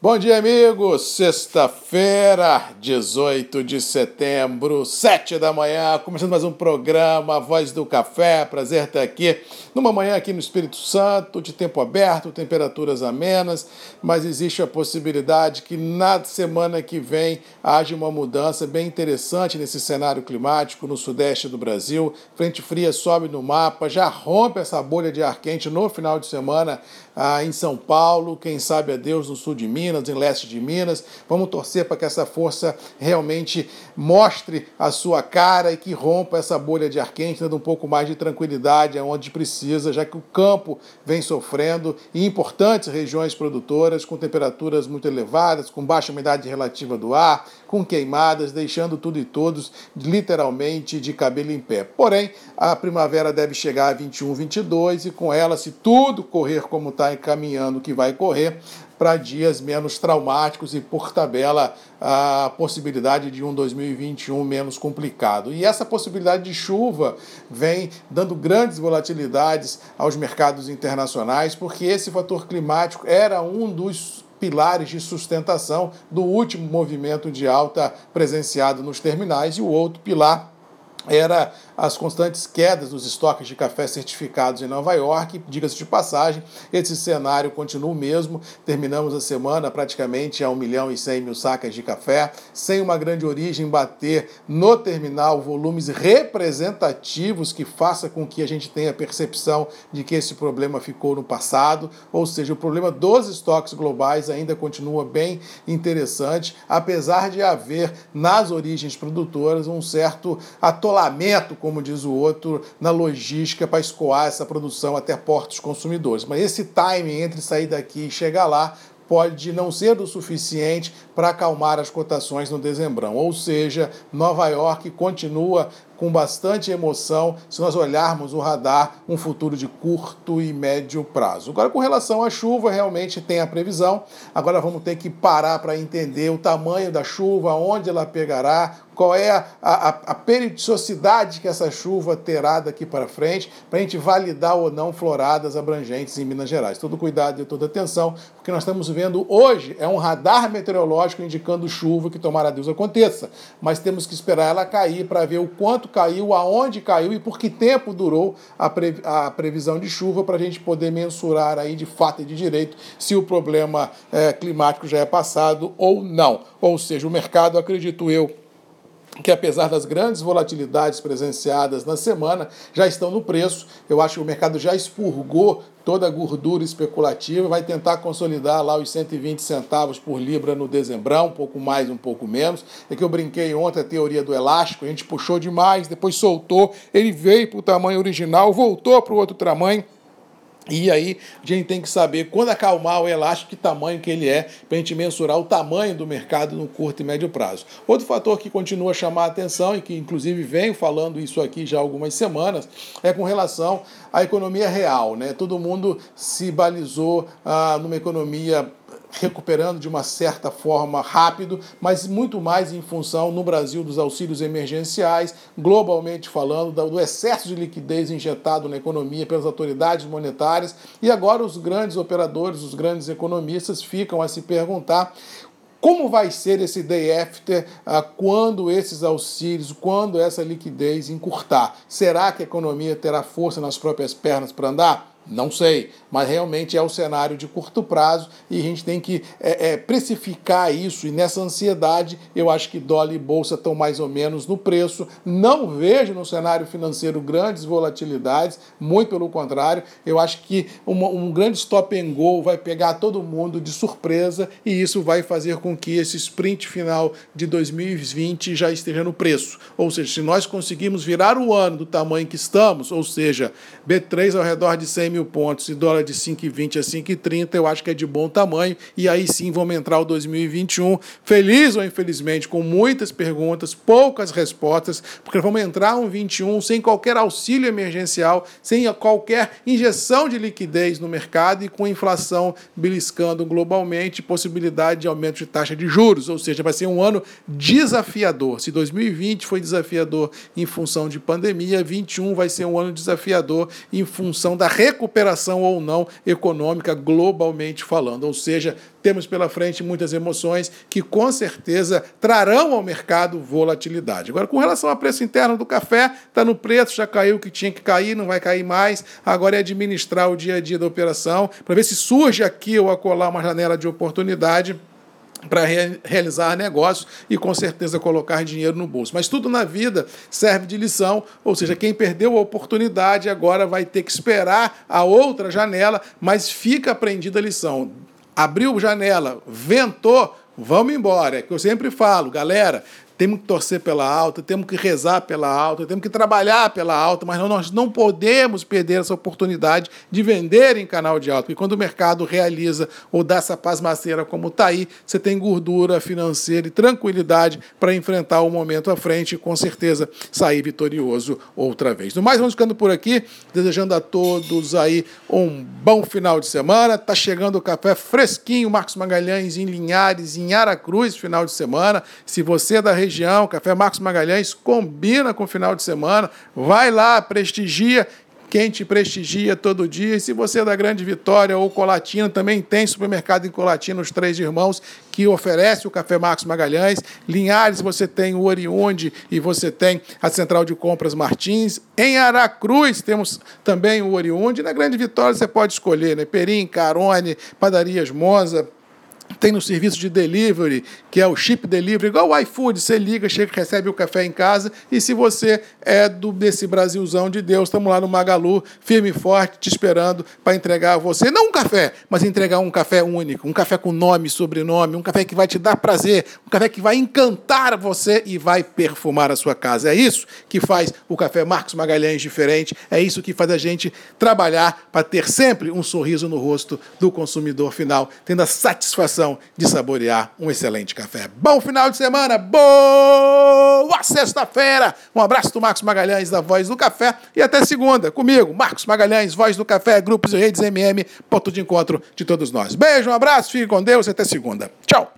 Bom dia, amigos! Sexta-feira, 18 de setembro, 7 da manhã, começando mais um programa Voz do Café. Prazer estar aqui numa manhã aqui no Espírito Santo, de tempo aberto, temperaturas amenas, mas existe a possibilidade que na semana que vem haja uma mudança bem interessante nesse cenário climático no sudeste do Brasil. Frente fria sobe no mapa, já rompe essa bolha de ar quente no final de semana ah, em São Paulo, quem sabe a Deus no sul de Minas, em leste de Minas. Vamos torcer para que essa força realmente mostre a sua cara e que rompa essa bolha de ar quente, dando um pouco mais de tranquilidade aonde precisa, já que o campo vem sofrendo em importantes regiões produtoras com temperaturas muito elevadas, com baixa umidade relativa do ar, com queimadas, deixando tudo e todos literalmente de cabelo em pé. Porém, a primavera deve chegar a 21, 22 e com ela, se tudo correr como está encaminhando que vai correr, para dias menos traumáticos e, por tabela, a possibilidade de um 2021 menos complicado. E essa possibilidade de chuva vem dando grandes volatilidades aos mercados internacionais, porque esse fator climático era um dos pilares de sustentação do último movimento de alta presenciado nos terminais e o outro pilar era as constantes quedas dos estoques de café certificados em Nova York. Diga-se de passagem, esse cenário continua o mesmo. Terminamos a semana praticamente a 1 milhão e 100 mil sacas de café, sem uma grande origem bater no terminal volumes representativos que faça com que a gente tenha a percepção de que esse problema ficou no passado. Ou seja, o problema dos estoques globais ainda continua bem interessante, apesar de haver nas origens produtoras um certo atolamento como diz o outro, na logística para escoar essa produção até portos consumidores. Mas esse timing entre sair daqui e chegar lá pode não ser o suficiente para acalmar as cotações no dezembrão. Ou seja, Nova York continua com bastante emoção se nós olharmos o radar um futuro de curto e médio prazo. Agora, com relação à chuva, realmente tem a previsão. Agora vamos ter que parar para entender o tamanho da chuva, onde ela pegará, qual é a, a, a periodicidade que essa chuva terá daqui para frente, para a gente validar ou não floradas abrangentes em Minas Gerais. Todo cuidado e toda atenção, porque nós estamos vendo hoje é um radar meteorológico indicando chuva que tomara Deus aconteça, mas temos que esperar ela cair para ver o quanto caiu, aonde caiu e por que tempo durou a, pre, a previsão de chuva para a gente poder mensurar aí de fato e de direito se o problema é, climático já é passado ou não. Ou seja, o mercado, acredito eu, que apesar das grandes volatilidades presenciadas na semana, já estão no preço. Eu acho que o mercado já expurgou toda a gordura especulativa, vai tentar consolidar lá os 120 centavos por libra no dezembrão, um pouco mais, um pouco menos. É que eu brinquei ontem a teoria do elástico, a gente puxou demais, depois soltou, ele veio para o tamanho original, voltou para o outro tamanho e aí a gente tem que saber quando acalmar o elástico, que tamanho que ele é, para a gente mensurar o tamanho do mercado no curto e médio prazo. Outro fator que continua a chamar a atenção e que inclusive venho falando isso aqui já há algumas semanas, é com relação à economia real. Né? Todo mundo se balizou ah, numa economia recuperando de uma certa forma rápido, mas muito mais em função no Brasil dos auxílios emergenciais, globalmente falando, do excesso de liquidez injetado na economia pelas autoridades monetárias. E agora os grandes operadores, os grandes economistas ficam a se perguntar como vai ser esse day after ah, quando esses auxílios, quando essa liquidez encurtar? Será que a economia terá força nas próprias pernas para andar? Não sei, mas realmente é o cenário de curto prazo e a gente tem que é, é, precificar isso. E nessa ansiedade, eu acho que dólar e bolsa estão mais ou menos no preço. Não vejo no cenário financeiro grandes volatilidades, muito pelo contrário. Eu acho que uma, um grande stop and go vai pegar todo mundo de surpresa e isso vai fazer com que esse sprint final de 2020 já esteja no preço. Ou seja, se nós conseguirmos virar o ano do tamanho que estamos, ou seja, B3 ao redor de 100 mil mil pontos e dólar de 5,20 a 5,30, eu acho que é de bom tamanho. E aí sim vamos entrar o 2021 feliz ou infelizmente, com muitas perguntas, poucas respostas, porque vamos entrar um 21 sem qualquer auxílio emergencial, sem qualquer injeção de liquidez no mercado e com inflação beliscando globalmente, possibilidade de aumento de taxa de juros. Ou seja, vai ser um ano desafiador. Se 2020 foi desafiador em função de pandemia, 21 vai ser um ano desafiador em função da recuperação recuperação ou não econômica globalmente falando. Ou seja, temos pela frente muitas emoções que com certeza trarão ao mercado volatilidade. Agora, com relação ao preço interno do café, está no preço, já caiu o que tinha que cair, não vai cair mais. Agora é administrar o dia a dia da operação para ver se surge aqui ou acolá uma janela de oportunidade para re realizar negócios e com certeza colocar dinheiro no bolso. Mas tudo na vida serve de lição, ou seja, quem perdeu a oportunidade agora vai ter que esperar a outra janela, mas fica aprendida a lição. Abriu janela, ventou, vamos embora. É que eu sempre falo, galera, temos que torcer pela alta, temos que rezar pela alta, temos que trabalhar pela alta, mas nós não podemos perder essa oportunidade de vender em canal de alta, porque quando o mercado realiza ou dá essa pasmaceira como está aí, você tem gordura financeira e tranquilidade para enfrentar o momento à frente e com certeza sair vitorioso outra vez. No mais, vamos ficando por aqui, desejando a todos aí um bom final de semana. Tá chegando o café fresquinho, Marcos Magalhães em Linhares, em Aracruz, final de semana. Se você é da região região, Café Marcos Magalhães combina com o final de semana. Vai lá, prestigia quem te prestigia todo dia. E se você é da Grande Vitória ou Colatina, também tem supermercado em Colatina, os Três Irmãos, que oferece o Café Marcos Magalhães. Linhares, você tem o Oriunde e você tem a Central de Compras Martins. Em Aracruz, temos também o Oriunde. Na Grande Vitória, você pode escolher, né? Perim, Carone, Padarias Monza, tem no serviço de delivery, que é o chip delivery, igual o iFood, você liga, chega, recebe o café em casa. E se você é do desse Brasilzão de Deus, estamos lá no Magalu, firme e forte, te esperando para entregar a você, não um café, mas entregar um café único, um café com nome sobrenome, um café que vai te dar prazer, um café que vai encantar você e vai perfumar a sua casa. É isso que faz o café Marcos Magalhães diferente, é isso que faz a gente trabalhar para ter sempre um sorriso no rosto do consumidor final, tendo a de saborear um excelente café. Bom final de semana, boa sexta-feira. Um abraço do Marcos Magalhães, da Voz do Café, e até segunda, comigo, Marcos Magalhães, Voz do Café, Grupos e Redes MM, ponto de encontro de todos nós. Beijo, um abraço, fique com Deus e até segunda. Tchau.